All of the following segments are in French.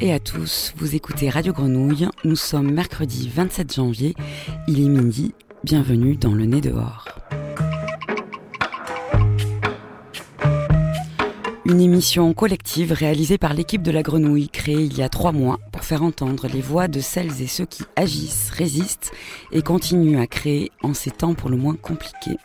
Et à tous, vous écoutez Radio Grenouille, nous sommes mercredi 27 janvier, il est midi, bienvenue dans le nez dehors. Une émission collective réalisée par l'équipe de la Grenouille, créée il y a trois mois pour faire entendre les voix de celles et ceux qui agissent, résistent et continuent à créer en ces temps pour le moins compliqués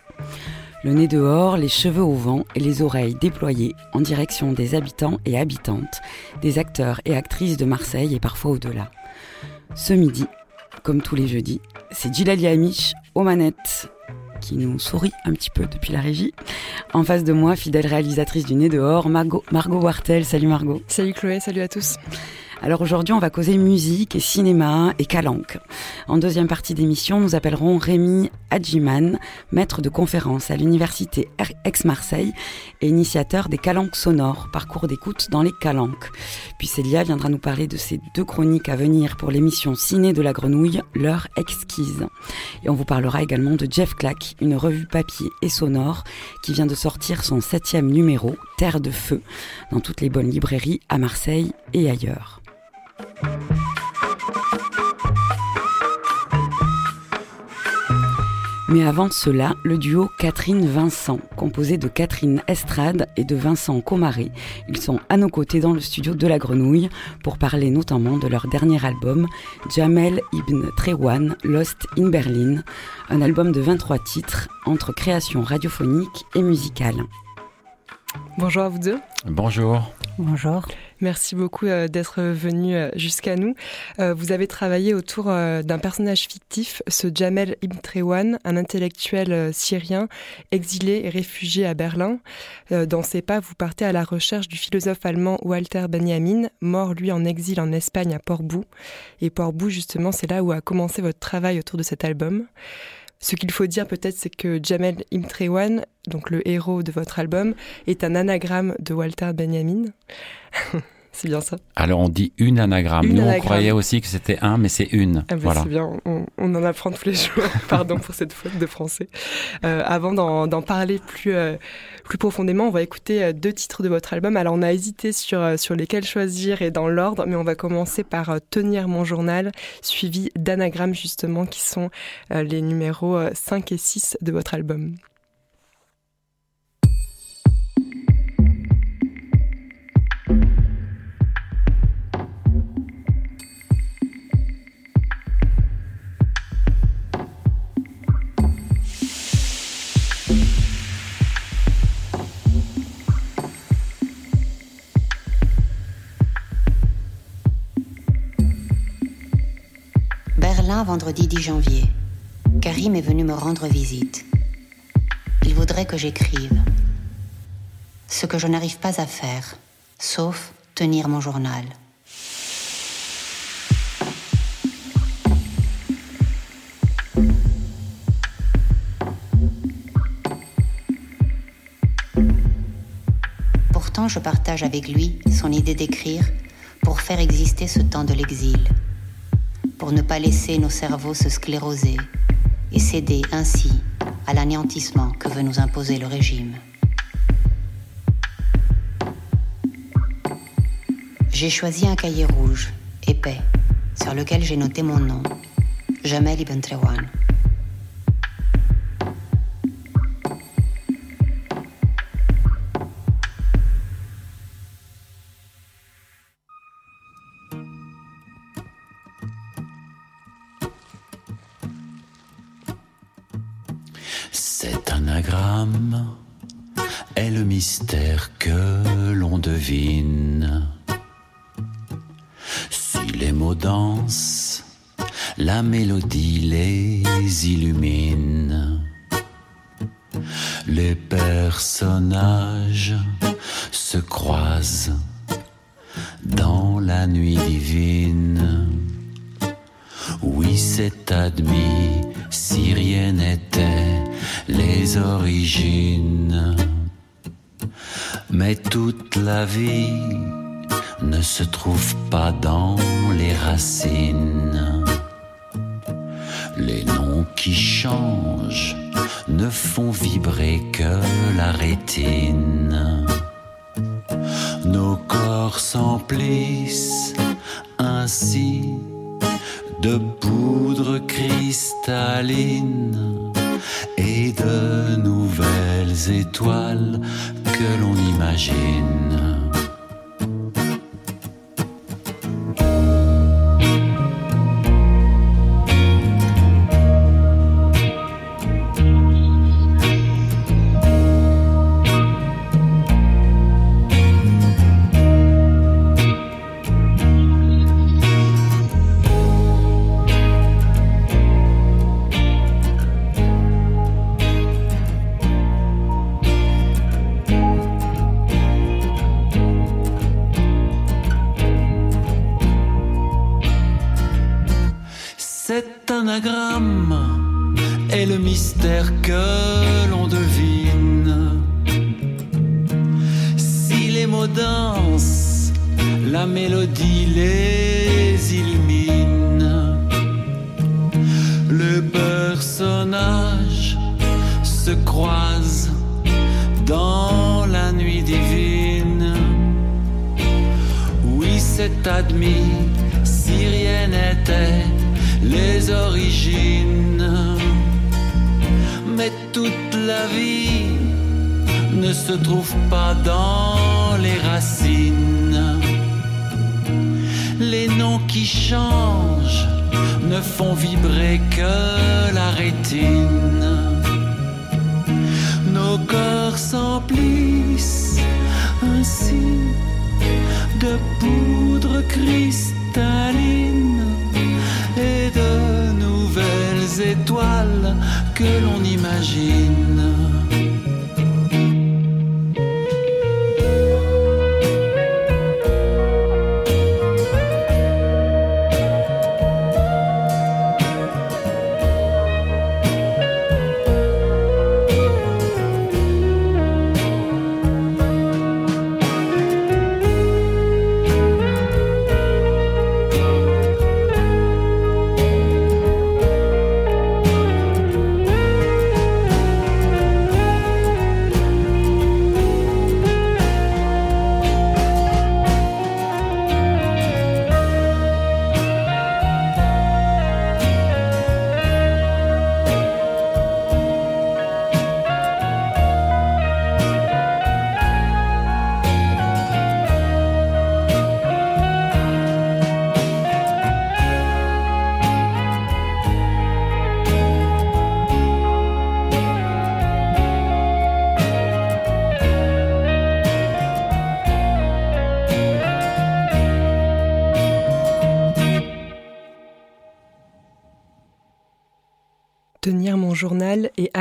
le nez dehors, les cheveux au vent et les oreilles déployées en direction des habitants et habitantes, des acteurs et actrices de Marseille et parfois au-delà. Ce midi, comme tous les jeudis, c'est Gilali Amish aux manettes qui nous sourit un petit peu depuis la régie. En face de moi, fidèle réalisatrice du Nez dehors, Margot, Margot Wartel. Salut Margot. Salut Chloé, salut à tous. Alors aujourd'hui, on va causer musique et cinéma et calanque. En deuxième partie d'émission, nous appellerons Rémi Adjiman, maître de conférence à l'université Aix-Marseille et initiateur des calanques sonores, parcours d'écoute dans les calanques. Puis Célia viendra nous parler de ces deux chroniques à venir pour l'émission Ciné de la Grenouille, l'heure exquise. Et on vous parlera également de Jeff Clack, une revue papier et sonore qui vient de sortir son septième numéro, Terre de Feu, dans toutes les bonnes librairies à Marseille et ailleurs. Mais avant cela, le duo Catherine-Vincent, composé de Catherine Estrade et de Vincent Comaré. Ils sont à nos côtés dans le studio de La Grenouille pour parler notamment de leur dernier album, Jamel Ibn Trewan, Lost in Berlin, un album de 23 titres entre création radiophonique et musicale. Bonjour à vous deux. Bonjour. Bonjour. Merci beaucoup euh, d'être venu euh, jusqu'à nous. Euh, vous avez travaillé autour d'un personnage fictif, ce Jamel Ibn Trewan, un intellectuel syrien exilé et réfugié à Berlin. Dans ses pas, vous partez à la recherche du philosophe allemand Walter Benjamin, mort lui en exil en Espagne à Port-Bou. Et Port-Bou, justement, c'est là où a commencé votre travail autour de cet album. Ce qu'il faut dire peut-être, c'est que Jamel Imtrewan, donc le héros de votre album, est un anagramme de Walter Benjamin. c'est bien ça Alors on dit une anagramme. Nous on croyait aussi que c'était un, mais c'est une. Ah bah, voilà. C'est bien, on, en apprend tous les jours. Pardon pour cette faute de français. Euh, avant d'en parler plus euh, plus profondément, on va écouter euh, deux titres de votre album. Alors on a hésité sur, sur lesquels choisir et dans l'ordre, mais on va commencer par Tenir mon journal, suivi d'anagrammes justement qui sont les numéros 5 et 6 de votre album. Vendredi 10 janvier. Karim est venu me rendre visite. Il voudrait que j'écrive. Ce que je n'arrive pas à faire, sauf tenir mon journal. Pourtant, je partage avec lui son idée d'écrire pour faire exister ce temps de l'exil pour ne pas laisser nos cerveaux se scléroser et céder ainsi à l'anéantissement que veut nous imposer le régime. J'ai choisi un cahier rouge, épais, sur lequel j'ai noté mon nom, Jamel Ibn Trewan. Mélodie les illumine. Les personnages se croisent dans la nuit divine. Oui, c'est admis, si rien n'était les origines. Mais toute la vie ne se trouve pas dans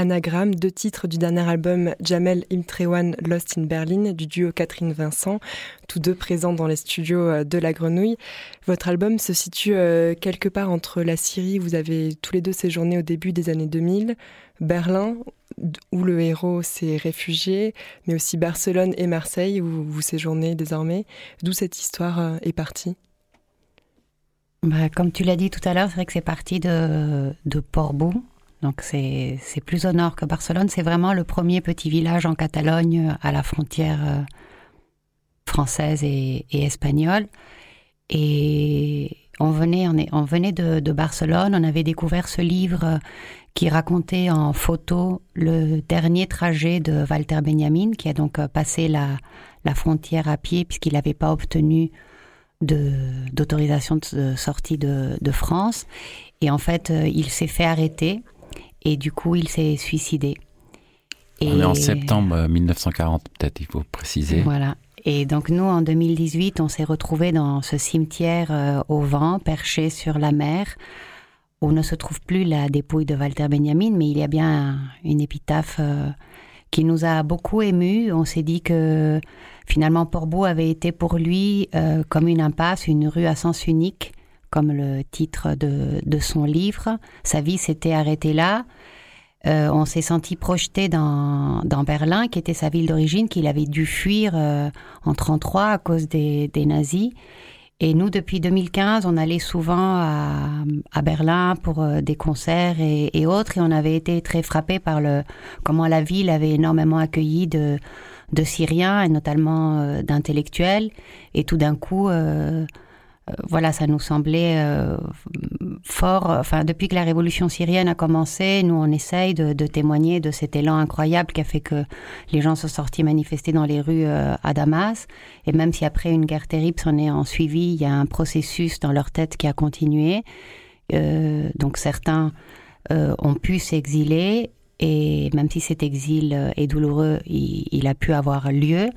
Deux titres du dernier album Jamel Imtrewan Lost in Berlin du duo Catherine Vincent, tous deux présents dans les studios euh, de La Grenouille. Votre album se situe euh, quelque part entre la Syrie, vous avez tous les deux séjourné au début des années 2000, Berlin, où le héros s'est réfugié, mais aussi Barcelone et Marseille, où vous séjournez désormais. D'où cette histoire euh, est partie? Bah, Comme tu l'as dit tout à l'heure, c'est vrai que c'est parti de, de Portbou, donc c'est plus au nord que Barcelone. C'est vraiment le premier petit village en Catalogne à la frontière euh, française et, espagnole. Et on venait, on, venait de, Barcelone, on avait découvert ce livre euh, qui racontait en photo le dernier trajet de Walter Benjamin, qui a donc euh, passé la, frontière à pied puisqu'il n'avait pas obtenu d'autorisation de, sortie de, de, France. Et en fait, il s'est fait arrêter et du coup, il s'est suicidé. Et on est en septembre 1940, euh, peut-être, il faut préciser. Voilà. Et donc nous, en 2018, on s'est retrouvés dans ce cimetière euh, au vent, perché sur la mer, où ne se trouve plus la dépouille de Walter Benjamin, mais il y a bien une épitaphe euh, qui nous a beaucoup émus. On s'est dit que finalement Portbou avait été pour lui comme une impasse, une rue à sens unique, comme le titre de, de son livre. Sa vie s'était arrêtée là. Euh, on s'est senti projeté dans, dans, Berlin, qui était sa ville d'origine, qu'il avait dû fuir euh, en 33 à cause des, des, nazis. Et nous, depuis 2015, on allait souvent à, à Berlin pour euh, des concerts et, autres, et on avait été très frappés par le comment la ville avait énormément accueilli de de Syriens et notamment d'intellectuels. Et tout d'un coup, voilà, ça nous semblait fort. Enfin, depuis que la révolution syrienne a commencé, nous on essaye de, témoigner de cet élan incroyable qui a fait que les gens sont sortis manifester dans les rues à Damas. Et même si après une guerre terrible s'en est en suivi, il y a un processus dans leur tête qui a continué. donc certains euh, ont pu s'exiler et même si cet exil euh, est douloureux, il, a pu avoir lieu.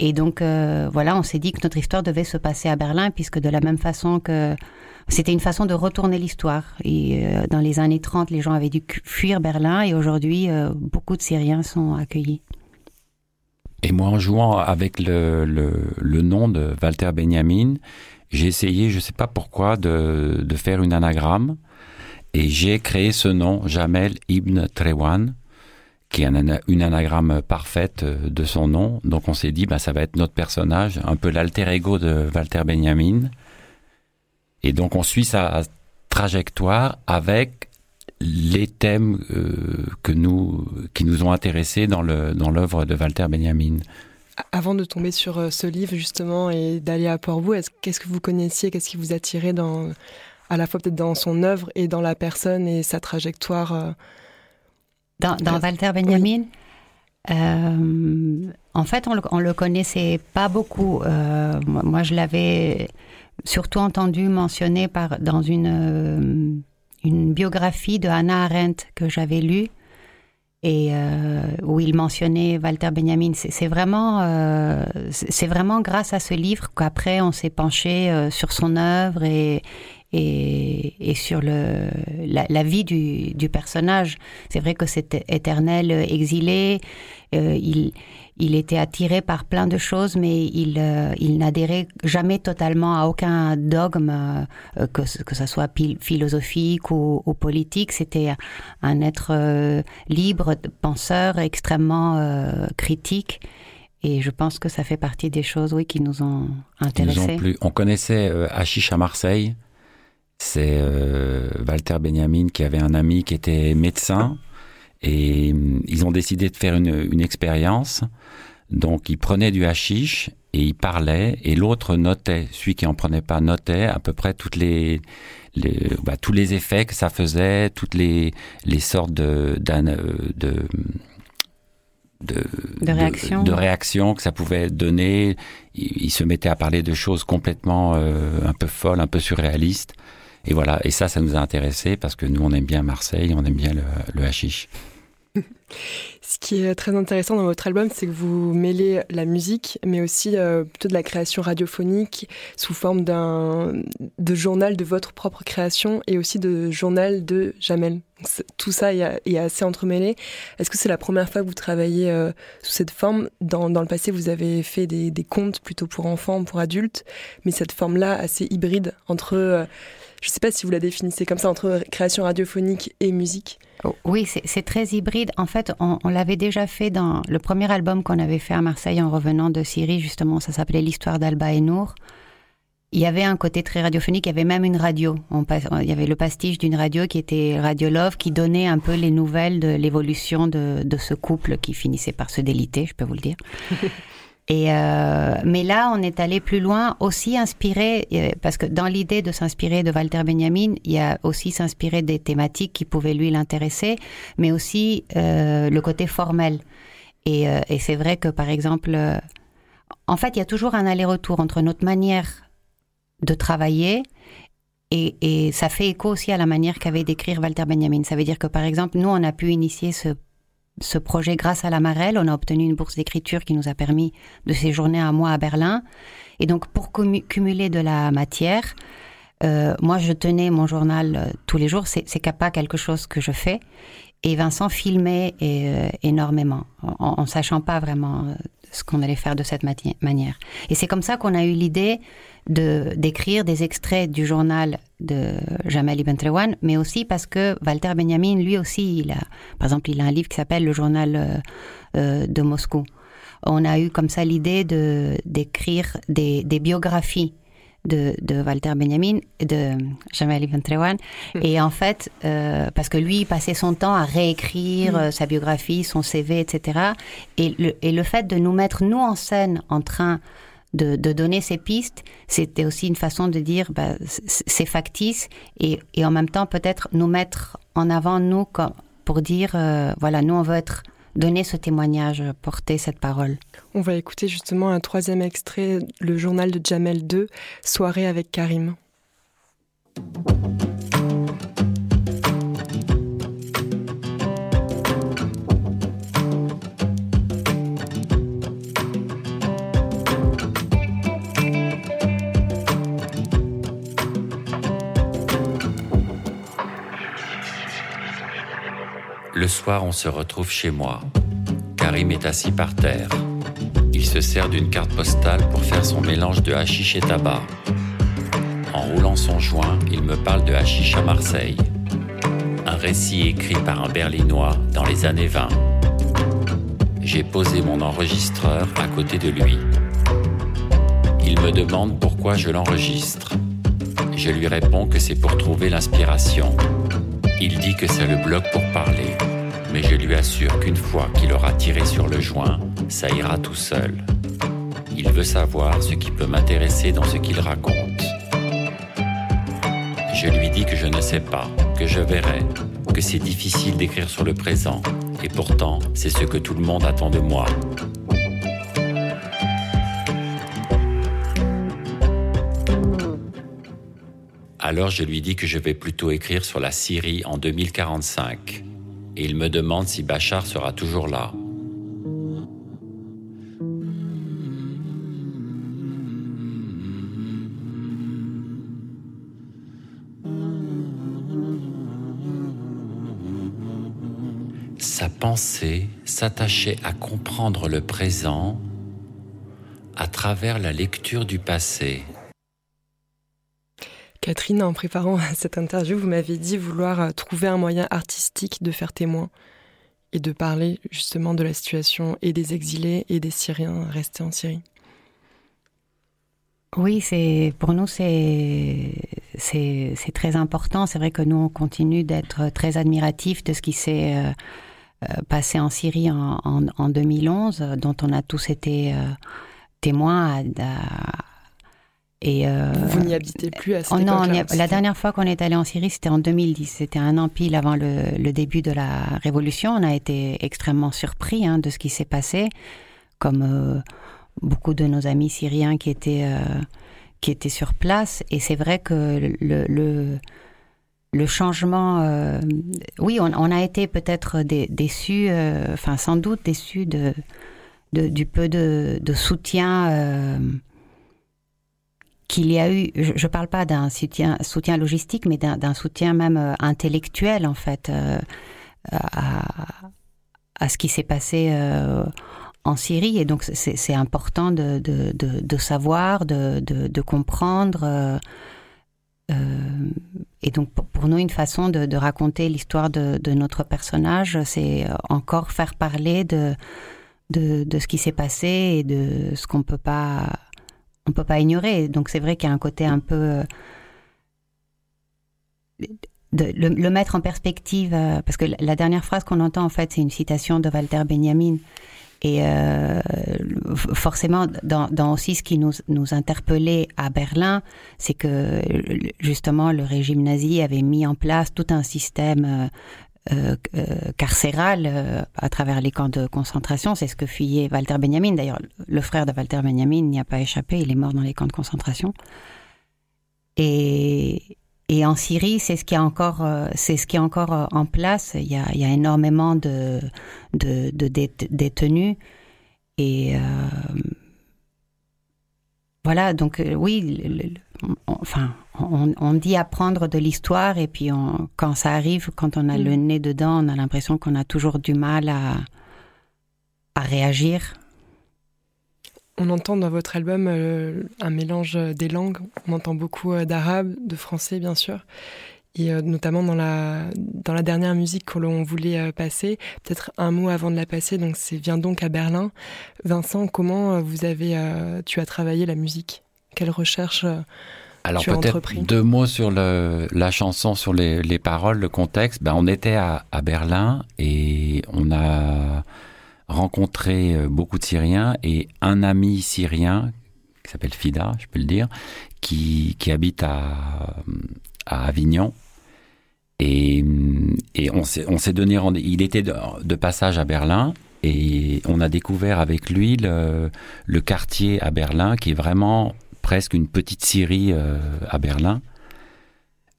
Et donc euh, voilà, on s'est dit que notre histoire devait se passer à Berlin puisque de la même façon que c'était une façon de retourner l'histoire. Et dans les années 30, les gens avaient dû fuir Berlin et aujourd'hui, beaucoup de Syriens sont accueillis. Et moi, en jouant avec le, le, nom de Walter Benjamin, j'ai essayé, je ne sais pas pourquoi, de, de faire une anagramme et j'ai créé ce nom, Jamel Ibn Trewan, qui est une anagramme parfaite euh, de son nom. Donc on s'est dit, bah, ça va être notre personnage, un peu l'alter ego de Walter Benjamin. Et donc on suit sa trajectoire avec les thèmes euh, que nous, qui nous ont intéressés dans l'œuvre de Walter Benjamin. Avant de tomber sur euh, ce livre justement et d'aller à Port-Bou, qu'est-ce que vous connaissiez, qu'est-ce qui vous attirait dans à la fois peut-être dans son œuvre et dans la personne et sa trajectoire. Euh. Dans, Walter Benjamin euh, En fait, on le, le connaissait pas beaucoup. Euh, moi, je l'avais surtout entendu mentionner par, dans une, une biographie de Hannah Arendt que j'avais lue et où il mentionnait Walter Benjamin. C'est vraiment, c'est vraiment grâce à ce livre qu'après on s'est penché sur son œuvre et, et, sur le, la, vie du, du personnage. C'est vrai que cet éternel exilé, euh, il, il était attiré par plein de choses, mais il, euh, il n'adhérait jamais totalement à aucun dogme, euh, que, que ce soit philosophique ou, ou politique. C'était un être libre, penseur, extrêmement critique. Et je pense que ça fait partie des choses, oui, qui nous ont intéressés. On connaissait Hachiche à Marseille, c'est euh, Walter Benjamin qui avait un ami qui était médecin et mm, ils ont décidé de faire une, une expérience. Donc ils prenaient du hashish et ils parlaient et l'autre notait. Celui qui en prenait pas notait à peu près toutes les, les bah, tous les effets que ça faisait, toutes les, les sortes de, de de, de, réaction. de, réaction que ça pouvait donner. Il, se mettait à parler de choses complètement euh, un peu folles, un peu surréalistes. Et voilà, et ça, ça nous a intéressé parce que nous, on aime bien Marseille, on aime bien le, le hashish. Ce qui est très intéressant dans votre album, c'est que vous mêlez la musique, mais aussi euh, plutôt de la création radiophonique sous forme d'un de journal de votre propre création et aussi de journal de Jamel. Tout ça est, assez entremêlé. Est-ce que c'est la première fois que vous travaillez euh, sous cette forme? Dans, le passé, vous avez fait des, des, contes plutôt pour enfants, pour adultes, mais cette forme-là assez hybride entre euh, je ne sais pas si vous la définissez comme ça entre création radiophonique et musique. Oh, oui, c'est très hybride. En fait, on, l'avait déjà fait dans le premier album qu'on avait fait à Marseille en revenant de Syrie, justement, ça s'appelait L'histoire d'Alba et Nour. Il y avait un côté très radiophonique, il y avait même une radio. il y avait le pastiche d'une radio qui était Radio Love, qui donnait un peu les nouvelles de l'évolution de, de, ce couple qui finissait par se déliter, je peux vous le dire. Et euh, mais là, on est allé plus loin, aussi inspiré, euh, parce que dans l'idée de s'inspirer de Walter Benjamin, il y a aussi s'inspirer des thématiques qui pouvaient lui l'intéresser, mais aussi euh, le côté formel. Et, euh, et c'est vrai que, par exemple, en fait, il y a toujours un aller-retour entre notre manière de travailler et, ça fait écho aussi à la manière qu'avait d'écrire Walter Benjamin. Ça veut dire que, par exemple, nous, on a pu initier ce ce projet grâce à la Marelle. On a obtenu une bourse d'écriture qui nous a permis de séjourner un mois à Berlin. Et donc, pour cumuler de la matière, euh, moi, je tenais mon journal euh, tous les jours. C'est pas quelque chose que je fais. Et Vincent filmait euh, énormément, en, en, sachant pas vraiment ce qu'on allait faire de cette manière. Et c'est comme ça qu'on a eu l'idée de d'écrire des extraits du journal de Jamel Ibn Trewan, mais aussi parce que Walter Benjamin, lui aussi, il a, par exemple, il a un livre qui s'appelle Le journal euh, euh, de Moscou. On a eu comme ça l'idée de d'écrire des, des biographies de, de Walter Benjamin, de Jamel Ibn Trewan. Hmm. Et en fait, euh, parce que lui, il passait son temps à réécrire hmm. euh, sa biographie, son CV, etc. Et le, et le fait de nous mettre, nous, en scène, en train de, de donner ces pistes, c'était aussi une façon de dire, bah, c'est factice, et, et en même temps, peut-être nous mettre en avant, nous, comme, pour dire, euh, voilà, nous, on veut être donner ce témoignage, porter cette parole. On va écouter justement un troisième extrait, le journal de Jamel II, Soirée avec Karim. Le soir, on se retrouve chez moi. Karim est assis par terre. Il se sert d'une carte postale pour faire son mélange de hashish et tabac. En roulant son joint, il me parle de hashish à Marseille. Un récit écrit par un berlinois dans les années 20. J'ai posé mon enregistreur à côté de lui. Il me demande pourquoi je l'enregistre. Je lui réponds que c'est pour trouver l'inspiration. Il dit que c'est le bloc pour parler je lui assure qu'une fois qu'il aura tiré sur le joint, ça ira tout seul. Il veut savoir ce qui peut m'intéresser dans ce qu'il raconte. Je lui dis que je ne sais pas, que je verrai, que c'est difficile d'écrire sur le présent, et pourtant c'est ce que tout le monde attend de moi. Alors je lui dis que je vais plutôt écrire sur la Syrie en 2045 et il me demande si Bachar sera toujours là. Sa pensée s'attachait à comprendre le présent à travers la lecture du passé. Catherine, en préparant cette interview, vous m'avez dit vouloir euh, trouver un moyen artistique de faire témoin et de parler justement de la situation et des exilés et des Syriens restés en Syrie. Oui, c'est pour nous c'est c'est très important. C'est vrai que nous on continue d'être très admiratifs de ce qui s'est euh, euh, passé en Syrie en, en, 2011, dont on a tous été témoins et euh, vous n'y habitez plus à cette oh Non, la dernière fois qu'on est allé en Syrie, c'était en 2010. C'était un an pile avant le, début de la révolution. On a été extrêmement surpris hein, de ce qui s'est passé, comme euh, beaucoup de nos amis syriens qui étaient euh, qui étaient sur place. Et c'est vrai que le, le le changement, oui, on, a été peut-être déçus, enfin sans doute déçus de, de, du peu de, de soutien qu'il y a eu, je ne parle pas d'un soutien, logistique, mais d'un soutien même euh, intellectuel, en fait, euh, à, ce qui s'est passé euh, en Syrie. Et donc, c'est important de, savoir, de, comprendre. et donc, pour nous, une façon de, raconter l'histoire de, notre personnage, c'est encore faire parler de, de ce qui s'est passé et de ce qu'on ne peut pas on peut pas ignorer. Donc c'est vrai qu'il y a un côté un peu euh, de le, mettre en perspective, euh, parce que la dernière phrase qu'on entend en fait, c'est une citation de Walter Benjamin. Et euh, forcément, dans, aussi ce qui nous, nous interpellait à Berlin, c'est que justement le régime nazi avait mis en place tout un système euh, euh, carcéral euh, à travers les camps de concentration. C'est ce que fuyait Walter Benjamin. D'ailleurs, le frère de Walter Benjamin n'y a pas échappé. Il est mort dans les camps de concentration. Et, et en Syrie, c'est ce qui est encore, c'est ce qui est encore en place. Il y a, il y a énormément de, de, de détenus. Et voilà, donc oui, enfin, on, dit apprendre de l'histoire et puis quand ça arrive, quand on a le mm. nez dedans, on a l'impression qu'on a toujours du mal à, à réagir. On entend dans votre album euh, un mélange des langues. On entend beaucoup euh, d'arabe, de français bien sûr, et euh, notamment dans la dans la dernière musique que l'on voulait passer. Peut-être un mot avant de la passer. Donc c'est vient donc à Berlin. Vincent, comment vous avez tu as travaillé la musique? Quelle recherche alors tu as peut-être deux mots sur le, la chanson, sur les, les paroles, le contexte. Ben, on était à, à Berlin et on a rencontré euh, beaucoup de Syriens et un ami syrien qui s'appelle Fida, je peux le dire, qui, qui habite à, à Avignon. Et, et on s'est on s'est donné rendez Il était de, de passage à Berlin et on a découvert avec lui le, le quartier à Berlin qui est vraiment presque une petite Syrie euh, à Berlin,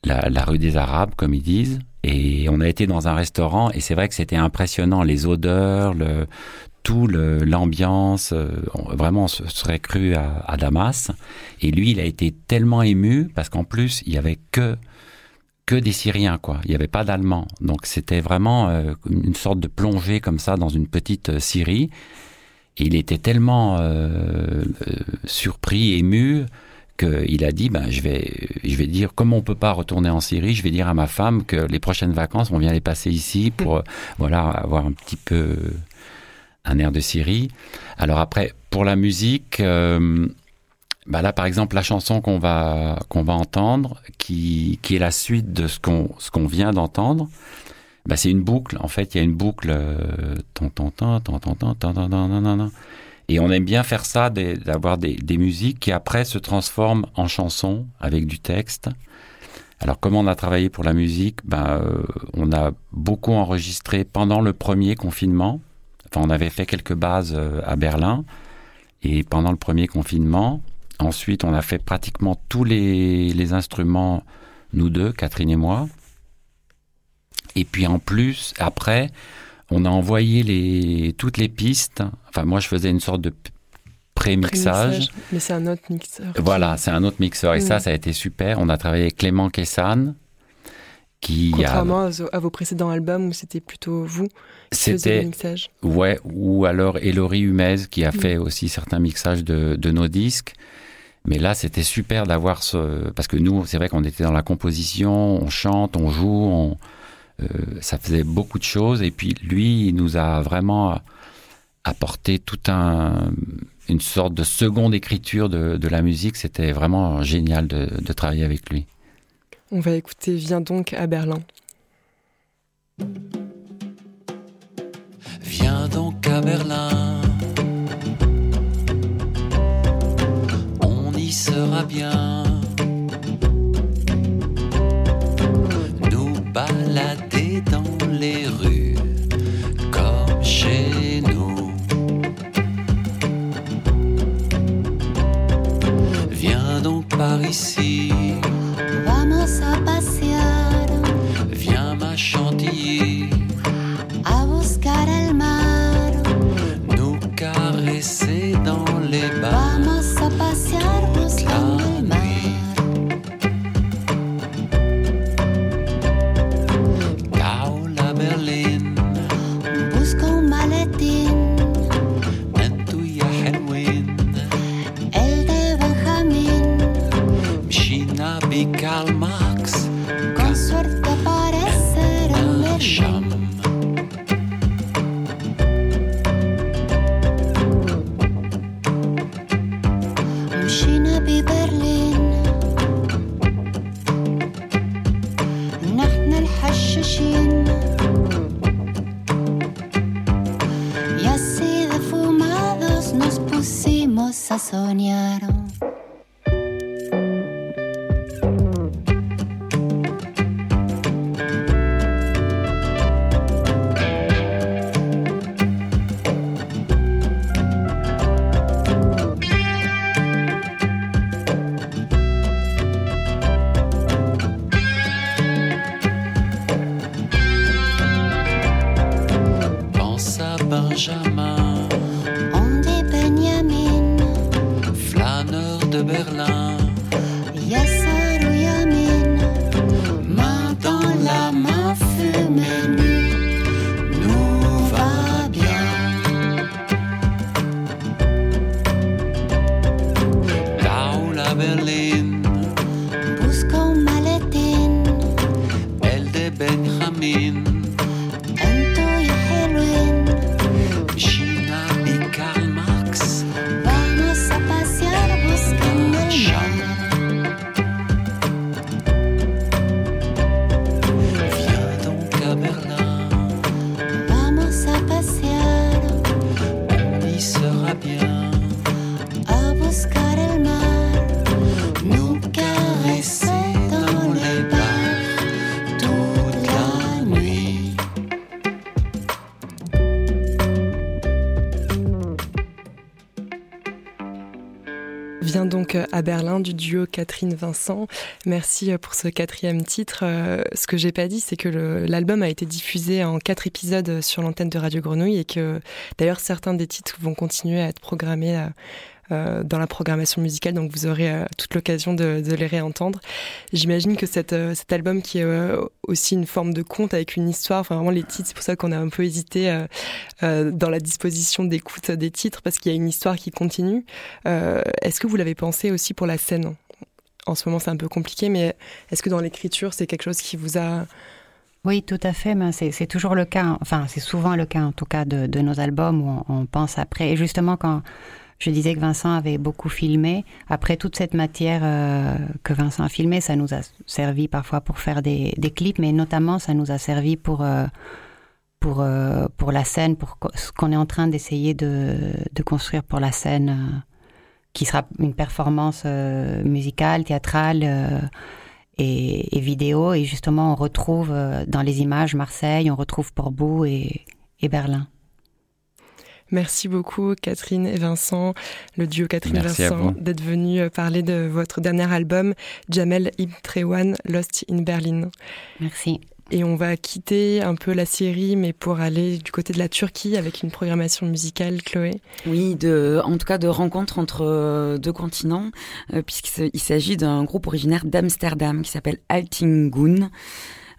la, rue des Arabes, comme ils disent. Et on a été dans un restaurant et c'est vrai que c'était impressionnant, les odeurs, le, tout l'ambiance. euh, vraiment, on se serait cru à, Damas. Et lui, il a été tellement ému parce qu'en plus, il y avait que que des Syriens, quoi. Il n'y avait pas d'Allemands. Donc c'était vraiment euh, une sorte de plongée comme ça dans une petite Syrie. Et il était tellement euh, euh, surpris, ému, qu'il a dit, ben, je vais, je vais dire, comme on peut pas retourner en Syrie, je vais dire à ma femme que les prochaines vacances, on vient les passer ici pour, euh, voilà, avoir un petit peu un air de Syrie. Alors après, pour la musique, euh, bah là, par exemple, la chanson qu'on va qu'on va entendre, qui qui est la suite de ce qu'on ce qu'on vient d'entendre, bah c'est une boucle. En fait, il y a une boucle. Et on aime bien faire ça, d'avoir des, musiques qui après se transforment en chansons avec du texte. Alors comment on a travaillé pour la musique ben, euh, On a beaucoup enregistré pendant le premier confinement. Enfin, on avait fait quelques bases à Berlin. Et pendant le premier confinement, ensuite on a fait pratiquement tous les, les instruments, nous deux, Catherine et moi. Et puis en plus, après, on a envoyé les, toutes les pistes. Enfin, moi, je faisais une sorte de pré-mixage. Pré-mixage, Mais c'est un autre mixeur. Voilà, c'est un autre mixeur. Et ça, Mhm. ça a été super. On a travaillé avec Clément Kessan, qui. Contrairement à, à vos précédents albums où c'était plutôt vous qui faisiez le mixage. ouais, ou alors Elori Humez, qui a Mhm. fait aussi certains mixages de, de nos disques. Mais là, c'était super d'avoir ce... Parce que nous, c'est vrai qu'on était dans la composition, on chante, on joue, on... euh, ça faisait beaucoup de choses. Et puis, lui, il nous a vraiment apporté tout un... une sorte de seconde écriture de, de la musique. C'était vraiment génial de, de travailler avec lui. On va écouter Viens donc à Berlin. Viens donc à Berlin. On y sera bien. Nous balader les rues comme chez nous. Viens donc par ici. coming du duo Catherine-Vincent. Merci pour ce quatrième titre. Ce que j'ai pas dit, c'est que l'album a été diffusé en quatre épisodes sur l'antenne de Radio Grenouille et que d'ailleurs certains des titres vont continuer à être programmés euh, dans la programmation musicale, donc vous aurez euh, toute l'occasion de, les réentendre. J'imagine que euh, cet album qui est aussi une forme de conte avec une histoire, enfin vraiment les titres, c'est pour ça qu'on a un peu hésité dans la disposition d'écoute des titres, parce qu'il y a une histoire qui continue. Est-ce que vous l'avez pensé aussi pour la scène? En ce moment c'est un peu compliqué, mais est-ce que dans l'écriture c'est quelque chose qui vous a... Oui, tout à fait. C'est toujours le cas. Enfin, c'est souvent le cas, en tout cas, de, nos albums où on, pense après. Et justement, quand je disais que Vincent avait beaucoup filmé. Après toute cette matière euh, que Vincent a filmé, ça nous a servi parfois pour faire des, clips, mais notamment ça nous a servi pour euh, pour euh, pour la scène, pour ce qu'on est en train d'essayer de, de, construire pour la scène, qui sera une performance musicale, théâtrale. Et, et, vidéo, et justement on retrouve dans les images Marseille, on retrouve Portbou et, et Berlin. Merci beaucoup Catherine et Vincent, le duo Catherine et Vincent, d'être venus euh, parler de votre dernier album, Jamel Ibn Trewan, Lost in Berlin. Merci. Et on va quitter un peu la série, mais pour aller du côté de la Turquie avec une programmation musicale, Chloé. Oui, de, en tout cas de rencontres entre euh, deux continents, euh, puisqu'il s'agit d'un groupe originaire d'Amsterdam qui s'appelle Altingun.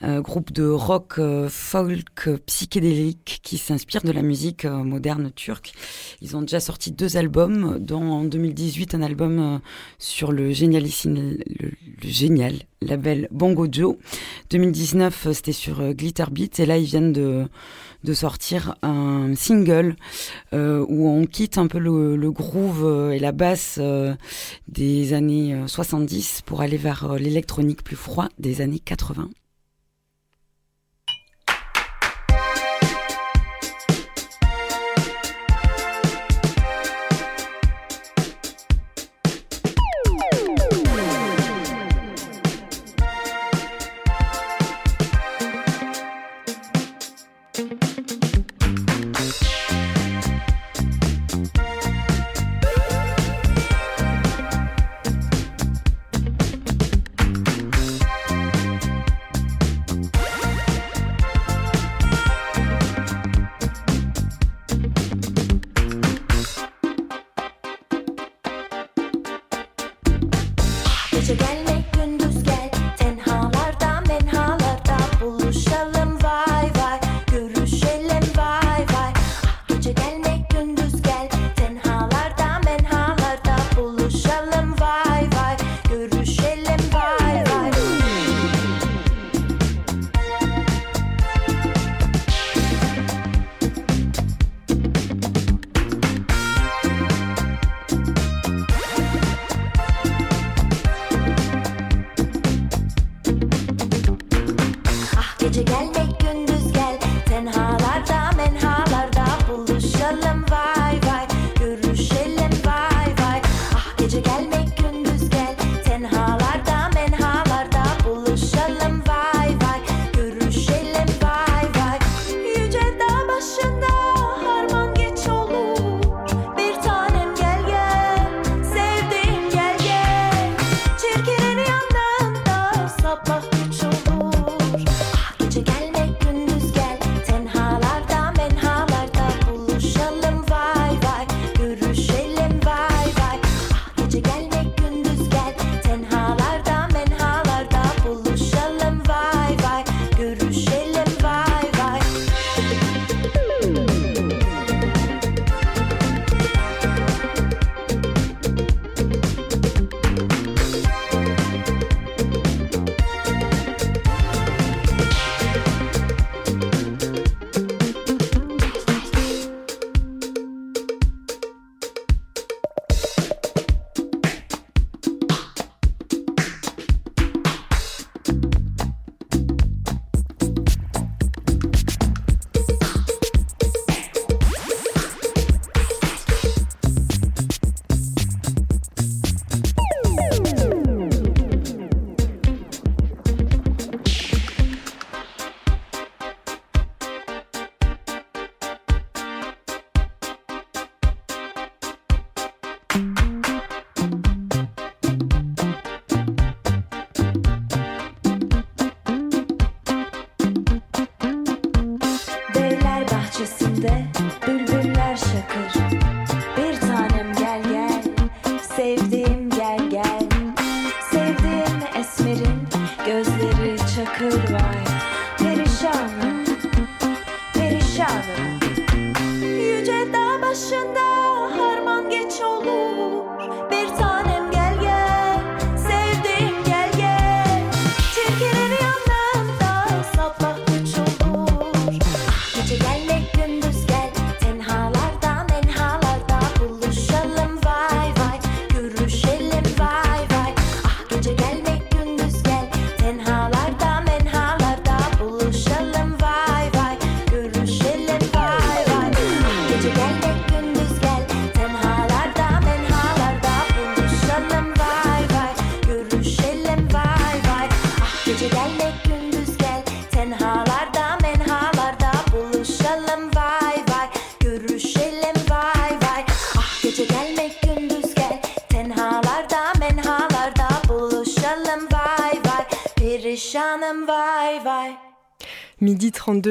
Euh, groupe de rock euh, folk psychédélique qui s'inspire de la musique euh, moderne turque. Ils ont déjà sorti deux albums, dont en 2018 un album sur le génialissime, le, génial label Bongo Joe. 2019 c'était sur Glitter Beat et là ils viennent de de sortir un single où on quitte un peu le groove et la basse des années 70 pour aller vers l'électronique plus froid des années 80.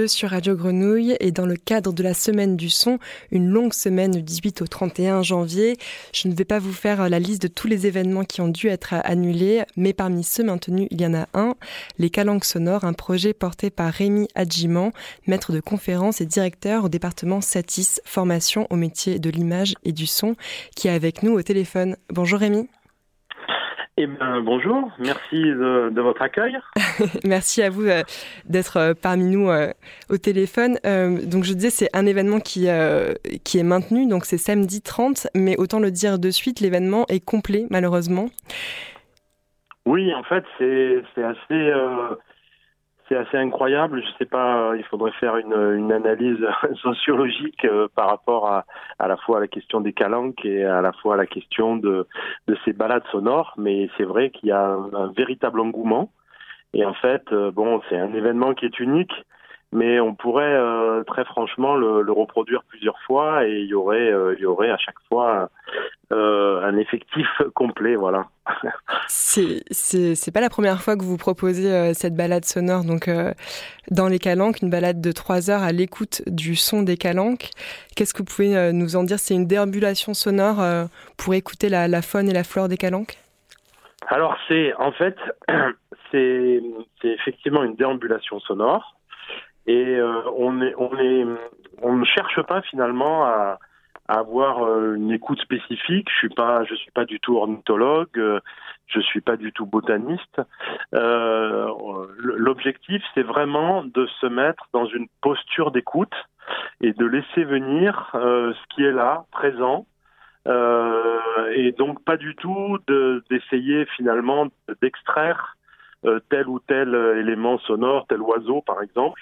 Midi 32 sur Radio Grenouille et dans le cadre de la semaine du son, une longue semaine du 18 au 31 janvier. Je ne vais pas vous faire la liste de tous les événements qui ont dû être annulés, mais parmi ceux maintenus, il y en a un, les Calanques sonores, un projet porté par Rémi Adjiman, maître de conférence et directeur au département Satis, formation au métier de l'image et du son, qui est avec nous au téléphone. Bonjour Rémi. Eh bien, bonjour, merci de, votre accueil. merci à vous euh, d'être euh, parmi nous euh, au téléphone. donc, je disais, c'est un événement qui, qui est maintenu, donc c'est samedi 30, mais autant le dire de suite, l'événement est complet, malheureusement. Oui, en fait, c'est assez c'est assez incroyable. Je sais pas, il faudrait faire une, une analyse sociologique euh, par rapport à, à la fois à la question des calanques et à la fois à la question de, de ces balades sonores. Mais c'est vrai qu'il y a un, véritable engouement. Et en fait, euh, bon, c'est un événement qui est unique mais on pourrait euh, très franchement le, le, reproduire plusieurs fois et il y aurait, euh, il y aurait à chaque fois euh, un effectif complet, voilà. c'est c'est pas la première fois que vous proposez cette balade sonore donc dans les Calanques, une balade de trois heures à l'écoute du son des Calanques. Qu'est-ce que vous pouvez nous en dire? C'est une déambulation sonore pour écouter la, la, faune et la flore des Calanques? Alors c'est en fait c'est effectivement une déambulation sonore et euh, on est on est on ne cherche pas finalement à, à avoir euh, une écoute spécifique. Je suis pas je suis pas du tout ornithologue, euh, je suis pas du tout botaniste. Euh, L'objectif c'est vraiment de se mettre dans une posture d'écoute et de laisser venir euh, ce qui est là, présent. Euh, et donc pas du tout d'essayer finalement d'extraire tel ou tel élément sonore, tel oiseau par exemple,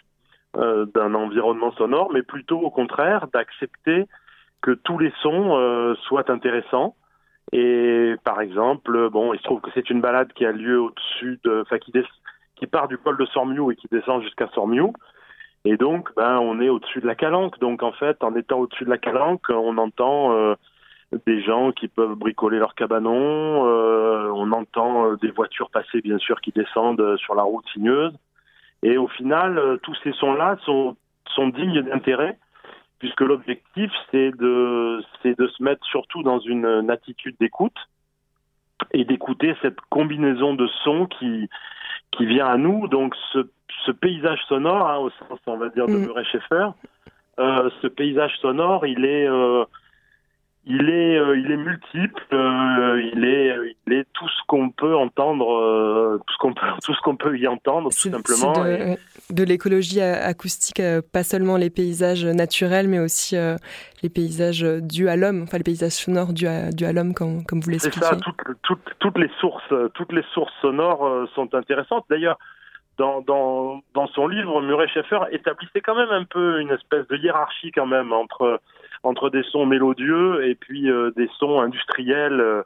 euh, d'un environnement sonore, mais plutôt au contraire d'accepter que tous les sons euh, soient intéressants. Et par exemple, bon, il se trouve que c'est une balade qui a lieu au-dessus de, enfin qui, qui part du col de Sormiou et qui descend jusqu'à Sormiou. Et donc, ben, on est au-dessus de la calanque. Donc, en fait, en étant au-dessus de la calanque, on entend euh, des gens qui peuvent bricoler leur cabanon. Euh, on entend des voitures passer, bien sûr, qui descendent sur la route sinueuse. Et au final, euh, tous ces sons-là sont, sont dignes d'intérêt, puisque l'objectif, c'est de, c'est de se mettre surtout dans une, attitude d'écoute et d'écouter cette combinaison de sons qui, qui vient à nous. Donc, ce, ce paysage sonore, hein, au sens, on va dire, de mm. Murray Schaeffer, euh, ce paysage sonore, il est, euh, il est, euh, il est multiple. Euh, il est, il est tout ce qu'on peut entendre, euh, tout ce qu'on peut, tout ce qu'on peut y entendre, tout simplement. De, de l'écologie acoustique, pas seulement les paysages naturels, mais aussi les paysages dus à l'homme, enfin les paysages sonores dus à, dus à l'homme, comme, comme vous l'expliquez. C'est ça. Toutes, toutes, toutes les sources, toutes les sources sonores sont intéressantes. D'ailleurs. Dans, dans, dans son livre, Murray Schaeffer établissait quand même un peu une espèce de hiérarchie quand même entre entre des sons mélodieux et puis euh, des sons industriels euh,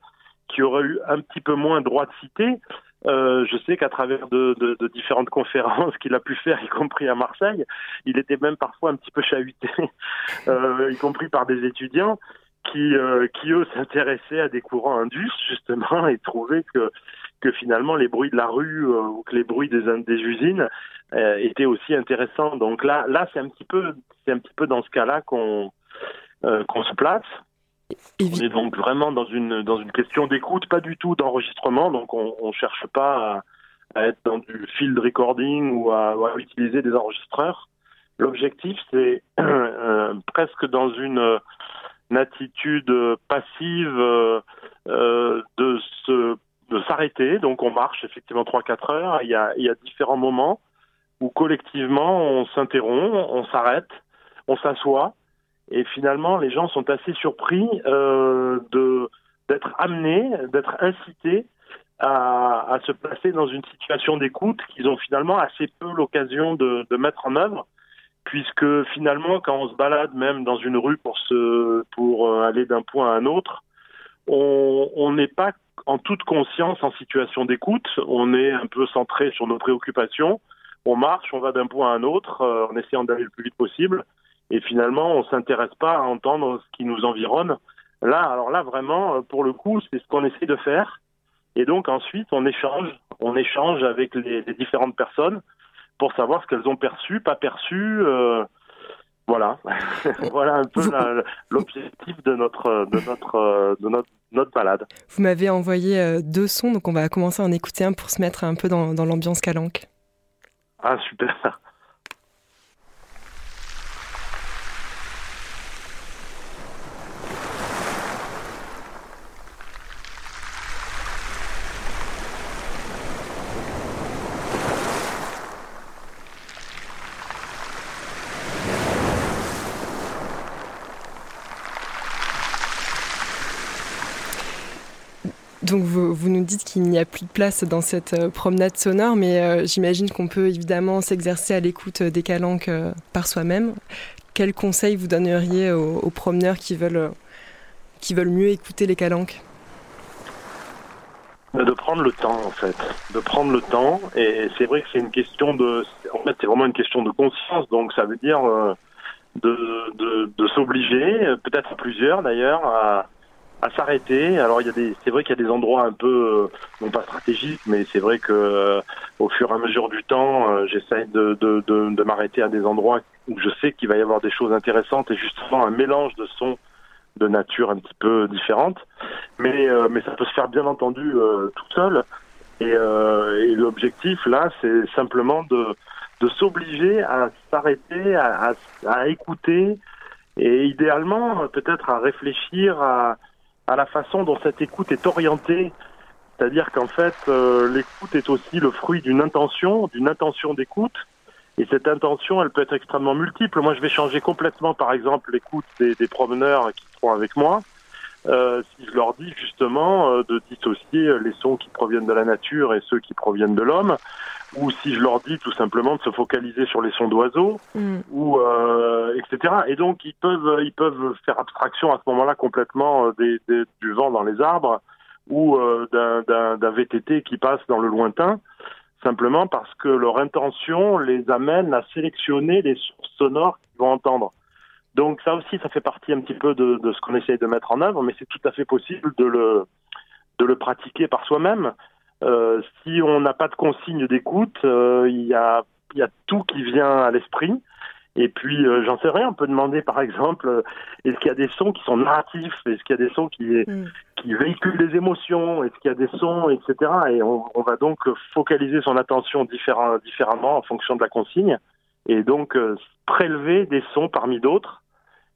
qui auraient eu un petit peu moins droit de citer. Euh, je sais qu'à travers de, de, de, différentes conférences qu'il a pu faire, y compris à Marseille, il était même parfois un petit peu chahuté, euh, y compris par des étudiants qui, euh, qui eux s'intéressaient à des courants indus justement et trouvaient que que finalement les bruits de la rue ou que les bruits des, des usines étaient aussi intéressants. Donc là, là c'est un petit peu, un petit peu dans ce cas-là qu'on euh, qu'on se place. On est donc vraiment dans une dans une question d'écoute, pas du tout d'enregistrement. Donc on, on cherche pas à, être dans du field recording ou à, utiliser des enregistreurs. L'objectif c'est euh, presque dans une, attitude passive euh, de se de s'arrêter. Donc on marche effectivement 3-4 heures. Il y a il y a différents moments où collectivement on s'interrompt, on s'arrête, on s'assoit et finalement, les gens sont assez surpris euh, de d'être amenés, d'être incités à, à, se placer dans une situation d'écoute qu'ils ont finalement assez peu l'occasion de, de, mettre en œuvre, puisque finalement, quand on se balade même dans une rue pour se pour euh, aller d'un point à un autre, on n'est pas en toute conscience en situation d'écoute. On est un peu centré sur nos préoccupations. On marche, on va d'un point à un autre euh, en essayant d'aller le plus vite possible et finalement on s'intéresse pas à entendre ce qui nous environne. Là, alors là vraiment, euh, pour le coup, c'est ce qu'on essaie de faire. Et donc ensuite, on échange, on échange avec les, différentes personnes pour savoir ce qu'elles ont perçu, pas perçu. Euh, voilà, voilà un peu l'objectif de notre de notre de notre notre balade. Vous m'avez envoyé euh, deux sons, donc on va commencer à en écouter un pour se mettre un peu dans, dans l'ambiance calanque. Ah super. Donc vous, vous, nous dites qu'il n'y a plus de place dans cette euh, promenade sonore, mais euh, j'imagine qu'on peut évidemment s'exercer à l'écoute des calanques euh, par soi-même. Quels conseils vous donneriez aux, promeneurs qui veulent, qui veulent mieux écouter les calanques? De prendre le temps en fait, de prendre le temps et c'est vrai que c'est une question de, en fait c'est vraiment une question de conscience donc ça veut dire de, de, de s'obliger, peut-être plusieurs d'ailleurs, à, à s'arrêter. Alors il y a des, c'est vrai qu'il y a des endroits un peu euh, non pas stratégiques, mais c'est vrai que euh, au fur et à mesure du temps, euh, j'essaye de, de, de, de m'arrêter à des endroits où je sais qu'il va y avoir des choses intéressantes et justement un mélange de sons de nature un petit peu différente. Mais mais ça peut se faire bien entendu tout seul. Et, et l'objectif là, c'est simplement de de s'obliger à s'arrêter, à, à écouter et idéalement peut-être à réfléchir à à la façon dont cette écoute est orientée. C'est-à-dire qu'en fait, euh, l'écoute est aussi le fruit d'une intention, d'une intention d'écoute. Et cette intention, elle peut être extrêmement multiple. Moi, je vais changer complètement, par exemple, l'écoute des, des, promeneurs qui seront avec moi. Euh, si je leur dis justement euh, de dissocier les sons qui proviennent de la nature et ceux qui proviennent de l'homme, ou si je leur dis tout simplement de se focaliser sur les sons d'oiseaux, mm. ou euh, etc. Et donc ils peuvent ils peuvent faire abstraction à ce moment-là complètement euh, des, des, du vent dans les arbres ou euh, d'un VTT qui passe dans le lointain, simplement parce que leur intention les amène à sélectionner les sources sonores qu'ils vont entendre. Donc ça aussi, ça fait partie un petit peu de, de ce qu'on essaye de mettre en œuvre, mais c'est tout à fait possible de le de le pratiquer par soi-même. Euh, si on n'a pas de consigne d'écoute, euh, il y, a, y a tout qui vient à l'esprit. Et puis, euh, j'en sais rien, on peut demander par exemple, est-ce qu'il y a des sons qui sont narratifs? Est-ce qu'il y a des sons qui, mm. qui véhiculent des émotions? Est-ce qu'il y a des sons, etc. Et on, on va donc focaliser son attention différent, différemment en fonction de la consigne. Et donc, prélever des sons parmi d'autres.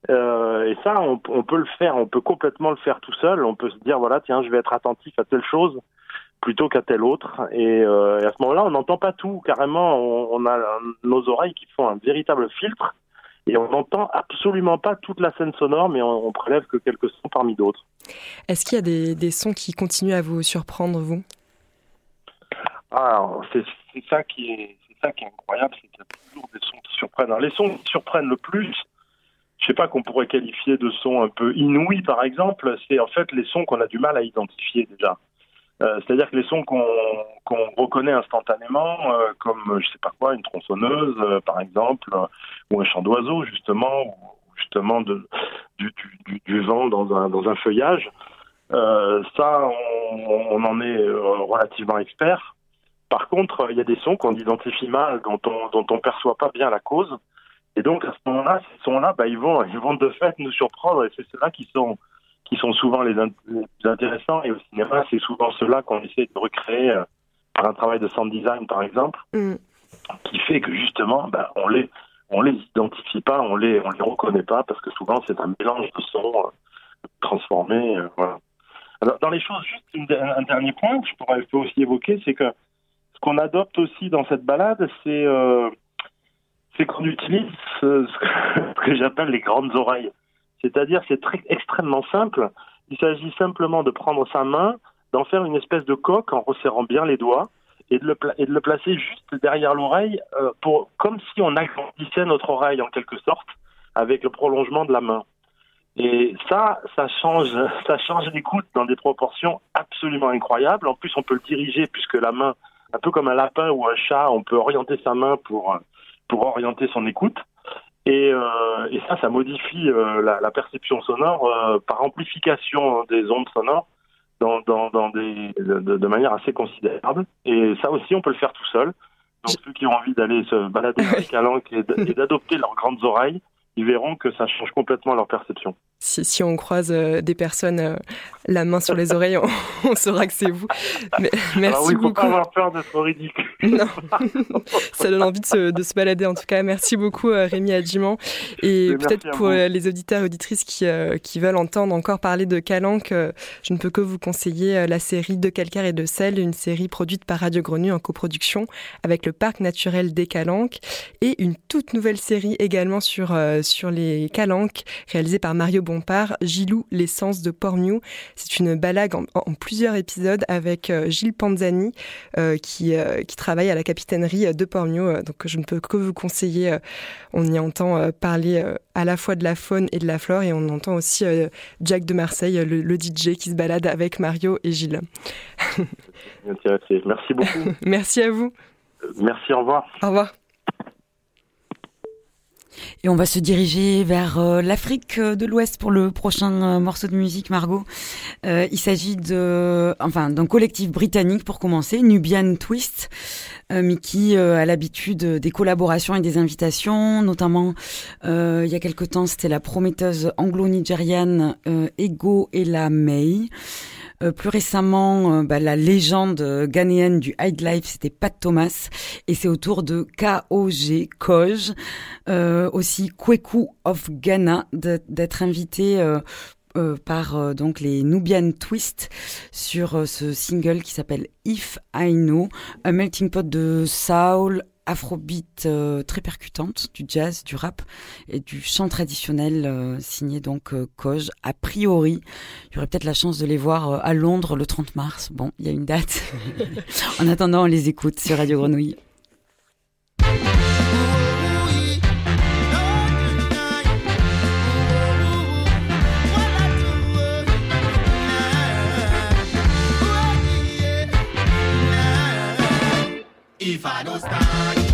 Euh, et ça, on, on, peut le faire, on peut complètement le faire tout seul. On peut se dire, voilà, tiens, je vais être attentif à telle chose plutôt qu'à tel autre. Et, euh, et à ce moment-là, on n'entend pas tout. Carrément, on, on, a nos oreilles qui font un véritable filtre. Et on n'entend absolument pas toute la scène sonore, mais on, on prélève que quelques sons parmi d'autres. Est-ce qu'il y a des, des, sons qui continuent à vous surprendre, vous? Alors, c'est ça qui est, c'est ça qui est incroyable, c'est qu'il y a toujours des sons qui surprennent. Alors, les sons qui surprennent le plus, je sais pas qu'on pourrait qualifier de sons un peu inouïs, par exemple, c'est en fait les sons qu'on a du mal à identifier déjà. Euh, c'est-à-dire que les sons qu'on reconnaît instantanément, euh, comme je sais pas quoi, une tronçonneuse euh, par exemple, ou un chant d'oiseau justement, ou justement du, vent dans un, feuillage, ça on, on, en est relativement expert. Par contre, il y a des sons qu'on identifie mal, dont on dont on perçoit pas bien la cause, et donc à ce moment-là, ces sons-là, bah, ils vont ils vont de fait nous surprendre, et c'est ceux-là qui sont qui sont souvent les, plus intéressants. Et au cinéma, c'est souvent ceux-là qu'on essaie de recréer euh, par un travail de sound design, par exemple, mm. qui fait que justement, ben, on les on les identifie pas, on les on les reconnaît pas parce que souvent c'est un mélange de sons euh, transformés. Euh, voilà. Alors, dans les choses, juste un dernier point que je pourrais aussi évoquer, c'est que ce qu'on adopte aussi dans cette balade, c'est c'est qu'on utilise ce, que j'appelle les grandes oreilles. C'est-à-dire, c'est très, extrêmement simple. Il s'agit simplement de prendre sa main, d'en faire une espèce de coque en resserrant bien les doigts et de le, et de le placer juste derrière l'oreille, euh, comme si on agrandissait notre oreille en quelque sorte avec le prolongement de la main. Et ça, ça change, ça change l'écoute dans des proportions absolument incroyables. En plus, on peut le diriger puisque la main, un peu comme un lapin ou un chat, on peut orienter sa main pour pour orienter son écoute. Et, euh, et, ça, ça modifie euh, la, la, perception sonore euh, par amplification des ondes sonores. dans, dans, dans des, de, de, manière assez considérable. Et ça aussi, on peut le faire tout seul. Donc ceux qui ont envie d'aller se balader avec les calanques et d'adopter leurs grandes oreilles, ils verront que ça change complètement leur perception. Si, si on croise euh, des personnes euh, la main sur les oreilles, on, saura que c'est vous. Mais, merci Alors oui, faut pas avoir peur d'être ridicule. Non, ça donne envie de se, de se, balader en tout cas. Merci beaucoup euh, Rémi Adjiman. Et peut-être pour les auditeurs et auditrices qui, qui veulent entendre encore parler de Calanque, je ne peux que vous conseiller la série De calcaire et de sel, une série produite par Radio Grenouille en coproduction avec le parc naturel des Calanques et une toute nouvelle série également sur, sur les Calanques réalisée par Mario Bompard, Gilou, l'essence de Porniou. C'est une balade en, plusieurs épisodes avec euh, Gilles Panzani euh, qui, euh, qui travaille à la capitainerie de Porniou. donc je ne peux que vous conseiller. on y entend parler à la fois de la faune et de la flore et on entend aussi Jack de Marseille, le, DJ qui se balade avec Mario et Gilles. Merci beaucoup. Merci à vous. Merci, au revoir. Au revoir. Et on va se diriger vers euh, l'Afrique euh, de l'Ouest pour le prochain euh, morceau de musique, Margot. il s'agit de, enfin, d'un collectif britannique pour commencer, Nubian Twist, mais qui a l'habitude des collaborations et des invitations, notamment il y a quelque temps, c'était la prometteuse anglo-nigériane Ego et la May. Euh, plus récemment, euh, bah, la légende ghanéenne du high life, c'était Pat Thomas, et c'est autour de KOG, Koj, euh, aussi Kweku of Ghana, d'être invité par donc les Nubian Twist sur ce single qui s'appelle If I Know, un melting pot de soul, afrobeat euh, très percutante, du jazz, du rap et du chant traditionnel euh, signé donc euh, Koj. A priori, il y aurait peut-être la chance de les voir à Londres le 30 mars. Bon, il y a une date. en attendant, on les écoute sur Radio Grenouille. If I don't stand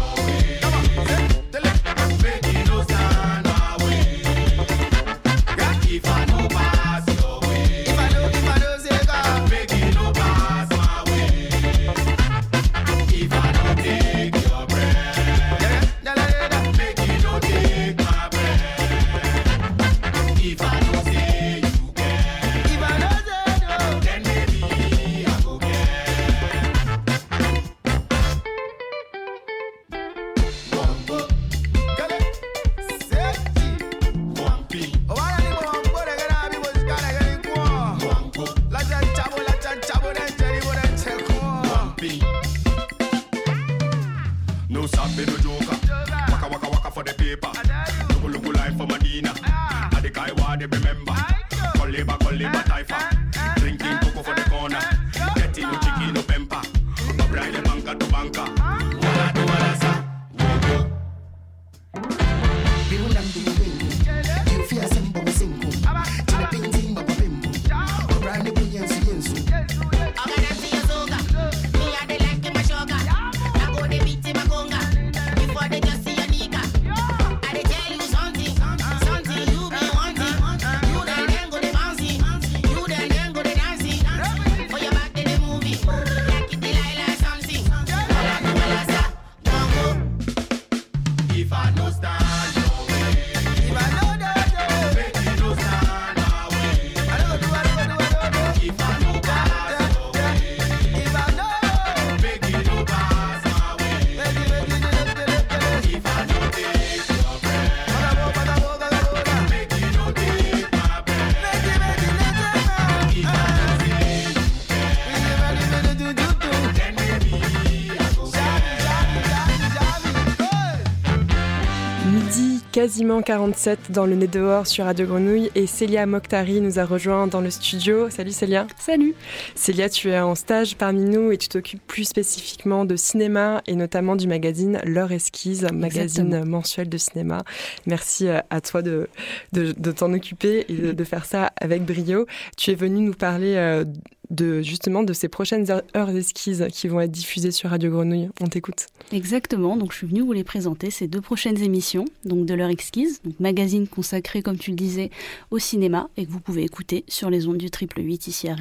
quasiment 47 dans le nez dehors sur Radio Grenouille et Célia Mokhtari nous a rejoint dans le studio. Salut Célia. Salut. Célia, tu es en stage parmi nous et tu t'occupes plus spécifiquement de cinéma et notamment du magazine L'heure esquisse, magazine mensuel de cinéma. Merci euh, à toi de, de, t'en occuper et de, faire ça avec brio. Tu es venu nous parler euh, de justement de ces prochaines heures esquises qui vont être diffusées sur Radio Grenouille. On t'écoute. Exactement. Donc je suis venue vous les présenter ces deux prochaines émissions, donc de l'heure exquise, donc magazine consacré comme tu le disais au cinéma et que vous pouvez écouter sur les ondes du triple 8 ici à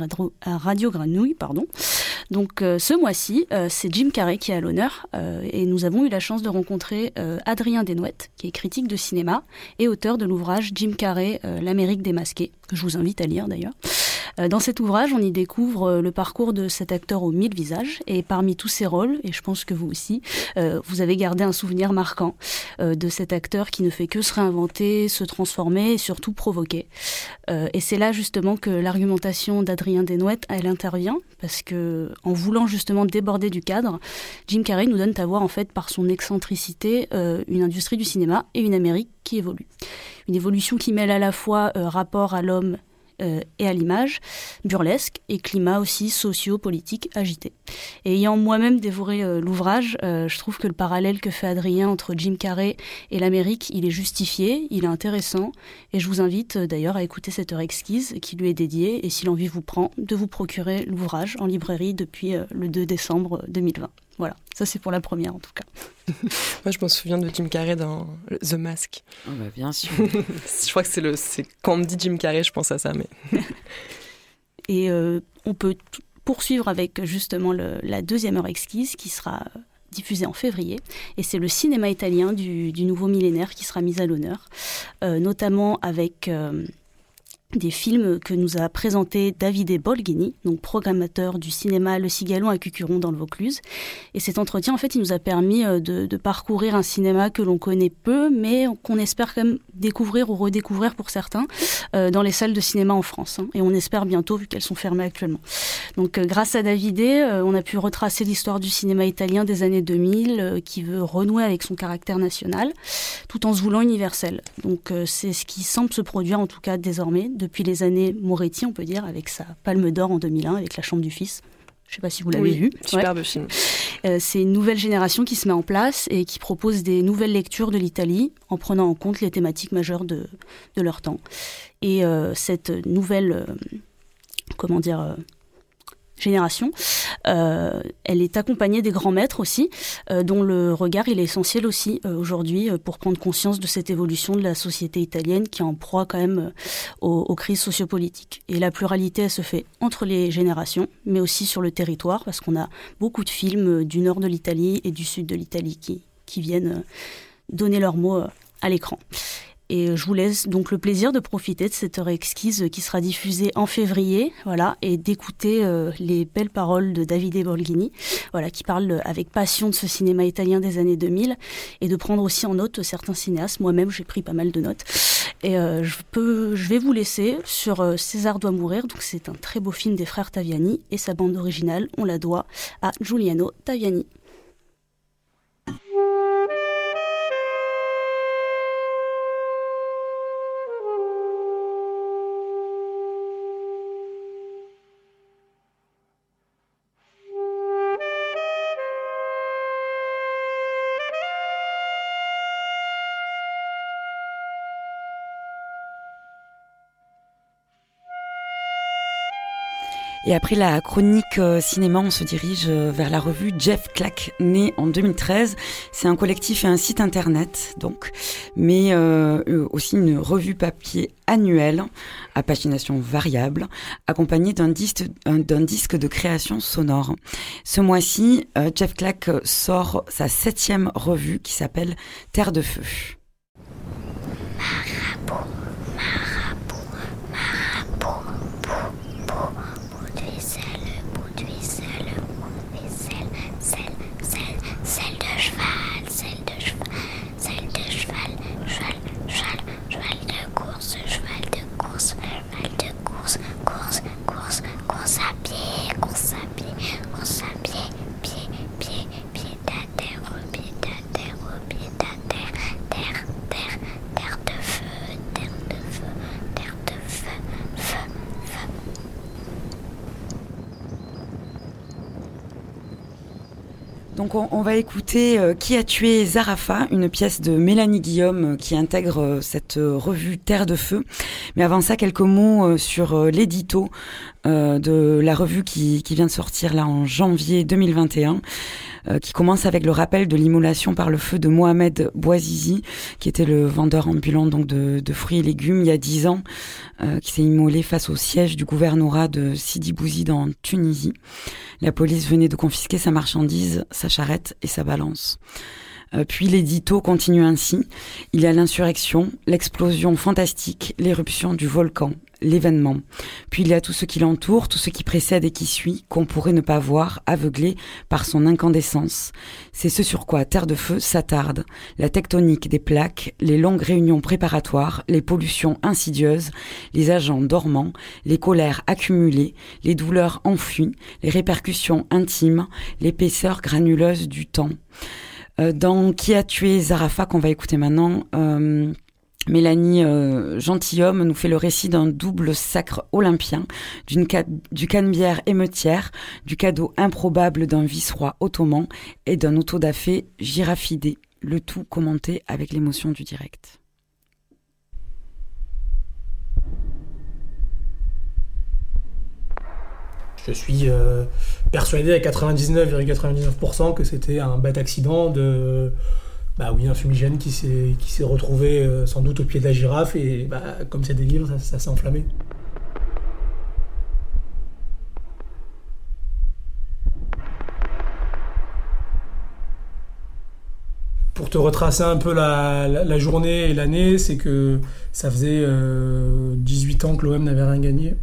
Radio, Grenouille, pardon. Donc euh, ce mois-ci, euh, c'est Jim Carrey qui est à l'honneur euh, et nous avons eu la chance de rencontrer Adrien Desnouettes, qui est critique de cinéma et auteur de l'ouvrage Jim Carrey, l'Amérique démasquée, que je vous invite à lire d'ailleurs. Euh, dans cet ouvrage, on y découvre euh, le parcours de cet acteur aux mille visages et parmi tous ses rôles, et je pense que vous aussi, euh, vous avez gardé un souvenir marquant de cet acteur qui ne fait que se réinventer, se transformer et surtout provoquer. Et c'est là justement que l'argumentation d'Adrien Desnouettes, elle intervient parce que en voulant justement déborder du cadre, Jim Carrey nous donne à voir en fait par son excentricité une industrie du cinéma et une Amérique qui évolue. Une évolution qui mêle à la fois rapport à l'homme euh, et à l'image, burlesque et climat aussi socio-politique agité. Et ayant moi-même dévoré euh, l'ouvrage, euh, je trouve que le parallèle que fait Adrien entre Jim Carrey et l'Amérique, il est justifié, il est intéressant, et je vous invite d'ailleurs à écouter cette heure exquise qui lui est dédiée, et si l'envie vous prend, de vous procurer l'ouvrage en librairie depuis le 2 décembre 2020. Voilà, ça c'est pour la première en tout cas. Moi je me souviens de Jim Carrey dans The Mask. Oh bah bien sûr. je crois que c'est le, quand on me dit Jim Carrey, je pense à ça. Mais et euh, on peut poursuivre avec justement la deuxième heure exquise qui sera diffusée en février. Et c'est le cinéma italien du, nouveau millénaire qui sera mis à l'honneur, euh, notamment avec euh, des films que nous a présenté Davide Bolghini, donc programmateur du cinéma Le Cigalon à Cucuron dans le Vaucluse. Et cet entretien, en fait, il nous a permis euh, de, parcourir un cinéma que l'on connaît peu, mais qu'on espère quand même découvrir ou redécouvrir pour certains euh, dans les salles de cinéma en France. Hein. Et on espère bientôt, vu qu'elles sont fermées actuellement. Donc, euh, grâce à Davide, on a pu retracer l'histoire du cinéma italien des années 2000, qui veut renouer avec son caractère national, tout en se voulant universel. Donc, c'est ce qui semble se produire, en tout cas désormais, depuis les années Moretti, on peut dire, avec sa Palme d'Or en 2001, avec La Chambre du Fils. Je ne sais pas si vous l'avez vu. Superbe film. Euh, c'est une nouvelle génération qui se met en place et qui propose des nouvelles lectures de l'Italie en prenant en compte les thématiques majeures de, de leur temps. Et euh, cette nouvelle, euh, comment dire, génération. Euh, elle est accompagnée des grands maîtres aussi, euh, dont le regard il est essentiel aussi euh, aujourd'hui pour prendre conscience de cette évolution de la société italienne qui est en proie quand même aux, aux, crises sociopolitiques. Et la pluralité, elle se fait entre les générations, mais aussi sur le territoire, parce qu'on a beaucoup de films du nord de l'Italie et du sud de l'Italie qui, qui viennent donner leurs mots à l'écran. Et je vous laisse donc le plaisir de profiter de cette heure exquise qui sera diffusée en février, voilà, et d'écouter euh, les belles paroles de Davide Borghini, voilà, qui parle avec passion de ce cinéma italien des années 2000, et de prendre aussi en note certains cinéastes. Moi-même, j'ai pris pas mal de notes. Et euh, je peux, je vais vous laisser sur euh, César doit mourir. Donc c'est un très beau film des frères Taviani, et sa bande originale, on la doit à Giuliano Taviani. Et après la chronique euh, cinéma, on se dirige euh, vers la revue Jeff Clack, né en 2013. C'est un collectif et un site internet, donc, mais euh, aussi une revue papier annuelle à pagination variable, accompagnée d'un disque de création sonore. Ce mois-ci, Jeff Clack sort sa septième revue qui s'appelle Terre de Feu. Écouter euh, Qui a tué Zarafa, une pièce de Mélanie Guillaume euh, qui intègre euh, cette revue Terre de Feu. Mais avant ça, quelques mots sur l'édito de la revue qui, qui vient de sortir là en janvier 2021. Euh, qui commence avec le rappel de l'immolation par le feu de Mohamed Bouazizi, qui était le vendeur ambulant donc de, de fruits et légumes il y a dix ans, euh, qui s'est immolé face au siège du gouvernorat de Sidi Bouzid en Tunisie. La police venait de confisquer sa marchandise, sa charrette et sa balance. Euh, puis l'édito continue ainsi. Il y a l'insurrection, l'explosion fantastique, l'éruption du volcan, l'événement. Puis il y a tout ce qui l'entoure, tout ce qui précède et qui suit, qu'on pourrait ne pas voir, aveuglé par son incandescence. C'est ce sur quoi Terre de Feu s'attarde. La tectonique des plaques, les longues réunions préparatoires, les pollutions insidieuses, les agents dormants, les colères accumulées, les douleurs enfuies, les répercussions intimes, l'épaisseur granuleuse du temps. Euh, dans Qui a tué Zarafa, qu'on va écouter maintenant, euh, Mélanie euh, Gentilhomme nous fait le récit d'un double sacre olympien, d'une du cannebière émeutière, du cadeau improbable d'un vice-roi ottoman et d'un autodafé girafidé, le tout commenté avec l'émotion du direct. Je suis euh, persuadé à 99,99% que c'était un bête accident de bah oui, un fumigène qui s'est retrouvé euh, sans doute au pied de la girafe et bah, comme c'est des livres, ça, s'est enflammé. Pour te retracer un peu la, journée et l'année, c'est que ça faisait 18 euh, ans que l'OM n'avait rien gagné.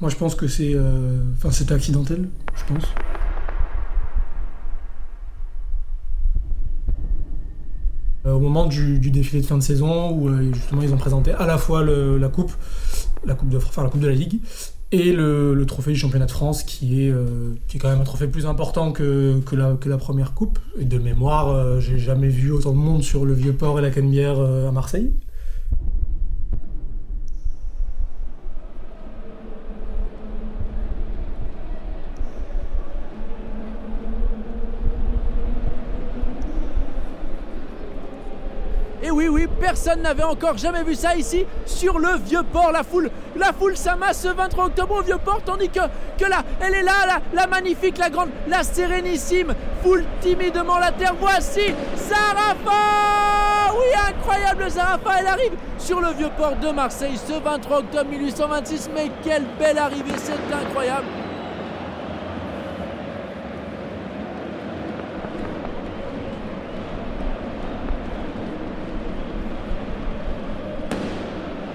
Moi, je pense que c'est. Euh, enfin, c'était accidentel, je pense. Euh, au moment du, défilé de fin de saison, où euh, justement ils ont présenté à la fois la coupe, la coupe de, enfin, la coupe de la Ligue, et le, trophée du championnat de France, qui est, qui est quand même un trophée plus important que, que, la, que la première coupe. Et de mémoire, j'ai jamais vu autant de monde sur le Vieux-Port et la Canebière à Marseille. N'avait encore jamais vu ça ici sur le vieux port. La foule, la foule s'amasse ce 23 octobre au vieux port, tandis que, que là, elle est là, la, la magnifique, la grande, la sérénissime, foule timidement la terre. Voici Zarafa Oui, incroyable Zarafa, elle arrive sur le vieux port de Marseille ce 23 octobre 1826. Mais quelle belle arrivée, c'est incroyable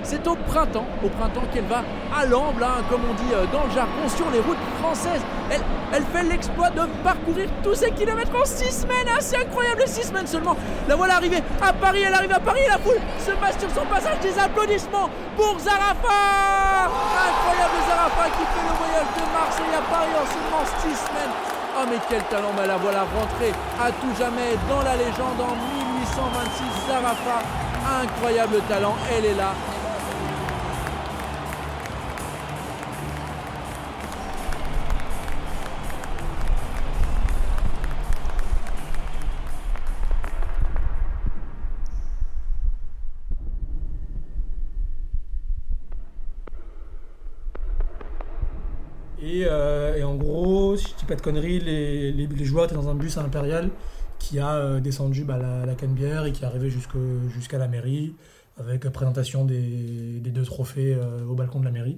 C'est au printemps, au printemps qu'elle va à l'amble, hein, comme on dit euh, dans le jargon, sur les routes françaises. Elle, fait l'exploit de parcourir tous ces kilomètres en six semaines. Hein, c'est incroyable, six semaines seulement. La voilà arrivée à Paris, elle arrive à Paris, la foule se passe sur son passage. Des applaudissements pour Zarafa Incroyable Zarafa qui fait le voyage de Marseille à Paris en seulement six semaines. Oh mais quel talent, la voilà rentrée à tout jamais dans la légende en 1826. Zarafa, incroyable talent, elle est là Euh, et, en gros, si je dis pas de conneries, les, les, joueurs étaient dans un bus impérial qui a euh, descendu bah, la, la Canebière et qui est arrivé jusqu'à la mairie avec présentation des, deux trophées euh, au balcon de la mairie.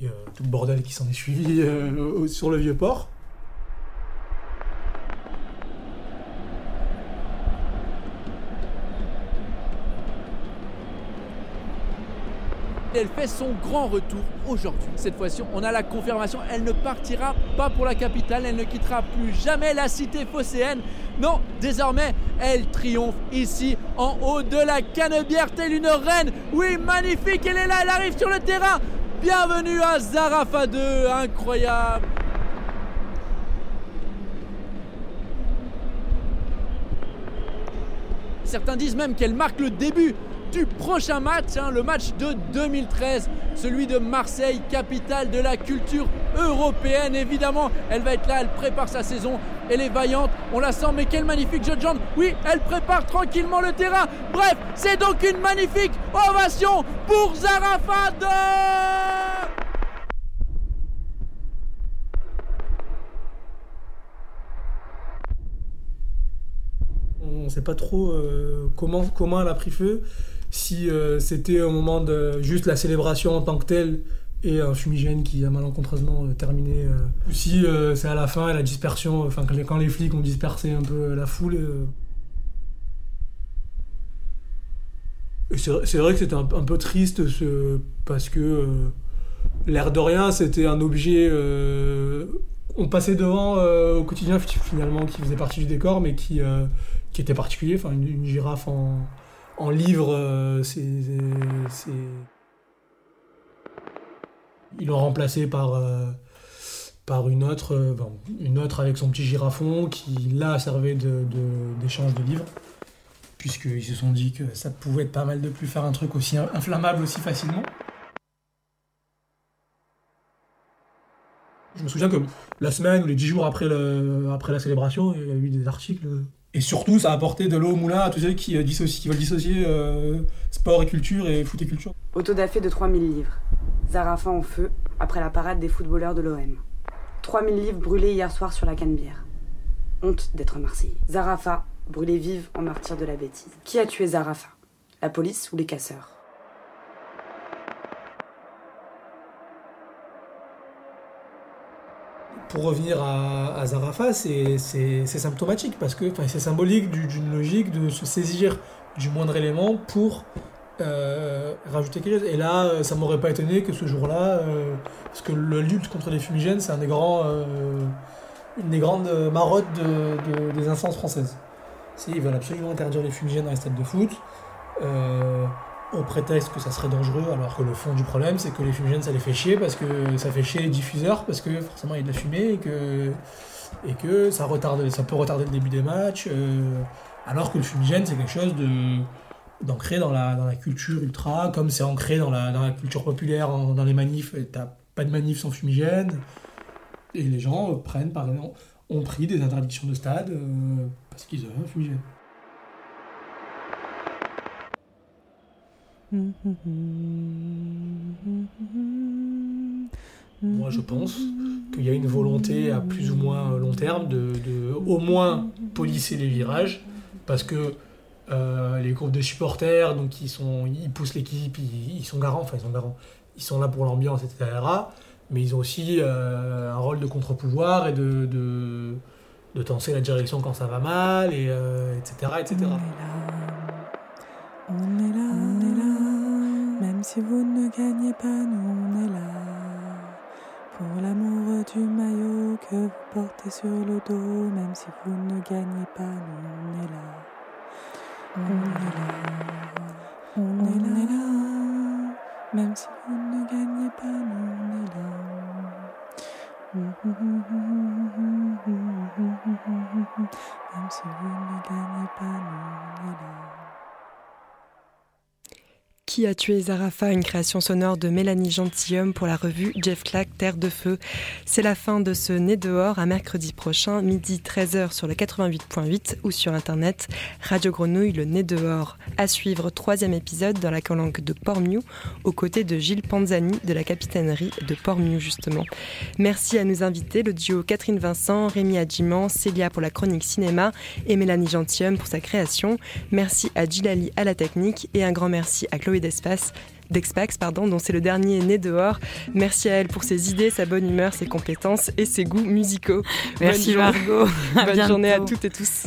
Et tout le bordel qui s'en est suivi sur le vieux port. Elle fait son grand retour aujourd'hui. Cette fois-ci, on a la confirmation, elle ne partira pas pour la capitale, elle ne quittera plus jamais la cité phocéenne. Non, désormais, elle triomphe ici en haut de la Canebière, telle une reine. Oui, magnifique, elle est là, elle arrive sur le terrain. Bienvenue à Zarafa 2, incroyable. Certains disent même qu'elle marque le début du prochain match, hein, le match de 2013, celui de Marseille, capitale de la culture européenne. Évidemment, elle va être là, elle prépare sa saison. Elle est vaillante, on la sent, mais quelle magnifique jeune jambe. Oui, elle prépare tranquillement le terrain. Bref, c'est donc une magnifique ovation pour Zarafat. On ne sait pas trop euh, comment elle a pris feu. Si euh, c'était au moment de juste la célébration en tant que telle et un fumigène qui a malencontreusement euh, terminé. ou si c'est à la fin, la dispersion, enfin quand, les flics ont dispersé un peu la foule. c'est vrai que c'était un, peu triste ce, parce que l'air de rien, c'était un objet. on passait devant au quotidien finalement qui faisait partie du décor, mais qui, qui était particulier. Enfin, une, girafe en, en livre, euh, c'est. Ils l'ont remplacé par, euh, par une, autre, euh, une autre avec son petit girafon qui, là, servait d'échange de, de, livres. Puisqu'ils se sont dit que ça pouvait être pas mal de plus faire un truc aussi inflammable aussi facilement. Je me souviens que la semaine ou les dix jours après, le, après la célébration, il y a eu des articles et surtout, ça a apporté de l'eau au moulin à tous ceux qui, euh, veulent dissocier euh, sport et culture et foot et culture. Autodafé de 3000 livres. Zarafa en feu après la parade des footballeurs de l'OM. 3000 livres brûlés hier soir sur la Canebière. Honte d'être Marseillais. Zarafa, brûlé vive en martyr de la bêtise. Qui a tué Zarafa La police ou les casseurs? Pour revenir à, Zarafa, c'est symptomatique parce que c'est symbolique d'une logique de se saisir du moindre élément pour euh, rajouter quelque chose. Et là, euh, ça m'aurait pas étonné que ce jour-là, euh, parce que le lutte contre les fumigènes, c'est un des grands, une des grandes marottes des instances françaises. Ils veulent absolument interdire les fumigènes dans les stades de foot au prétexte que ça serait dangereux, alors que le fond du problème, c'est que les fumigènes, ça les fait chier, parce que ça fait chier les diffuseurs, parce que forcément il y a de la fumée, et que, ça, retarde, ça peut retarder le début des matchs, euh, alors que le fumigène, c'est quelque chose d'ancré dans la, culture ultra, comme c'est ancré dans la, culture populaire, dans les manifs, t'as pas de manifs sans fumigène, et les gens prennent, par exemple, ont pris des interdictions de stade euh, parce qu'ils ont un fumigène. Moi, je pense qu'il y a une volonté à plus ou moins long terme de, au moins polisser les virages, parce que euh, les groupes de supporters, donc ils sont, ils poussent l'équipe, ils, sont garants, enfin ils sont garants, ils sont là pour l'ambiance, etc. Mais ils ont aussi euh, un rôle de contre-pouvoir et de, de, de la direction quand ça va mal, et etc., euh, etc. On est là, on est là, si vous ne gagnez pas, nous on est là. Pour l'amour du maillot que vous portez sur le dos, même si vous ne gagnez pas, nous on est là. On est là, on est là, même si vous ne gagnez pas, nous on est là. Même si vous ne gagnez pas, nous on est là. Qui a tué Zarafa Une création sonore de Mélanie Gentilhomme pour la revue Jeff Clack Terre de Feu. C'est la fin de ce Né dehors à mercredi prochain, midi 13h sur le 88.8 ou sur internet Radio Grenouille Le Nez dehors. À suivre, troisième épisode dans la calanque de Port-Miou aux côtés de Gilles Panzani de la capitainerie de Port-Miou justement. Merci à nos invités, le duo Catherine Vincent, Rémi Adjiman, Célia pour la chronique cinéma et Mélanie Gentilhomme pour sa création. Merci à Gilali à la technique et un grand merci à Chloé d'espace d'Expax, pardon, dont c'est le dernier né dehors. Merci à elle pour ses idées, sa bonne humeur, ses compétences et ses goûts musicaux. Merci Margot. Bonne journée à toutes et tous.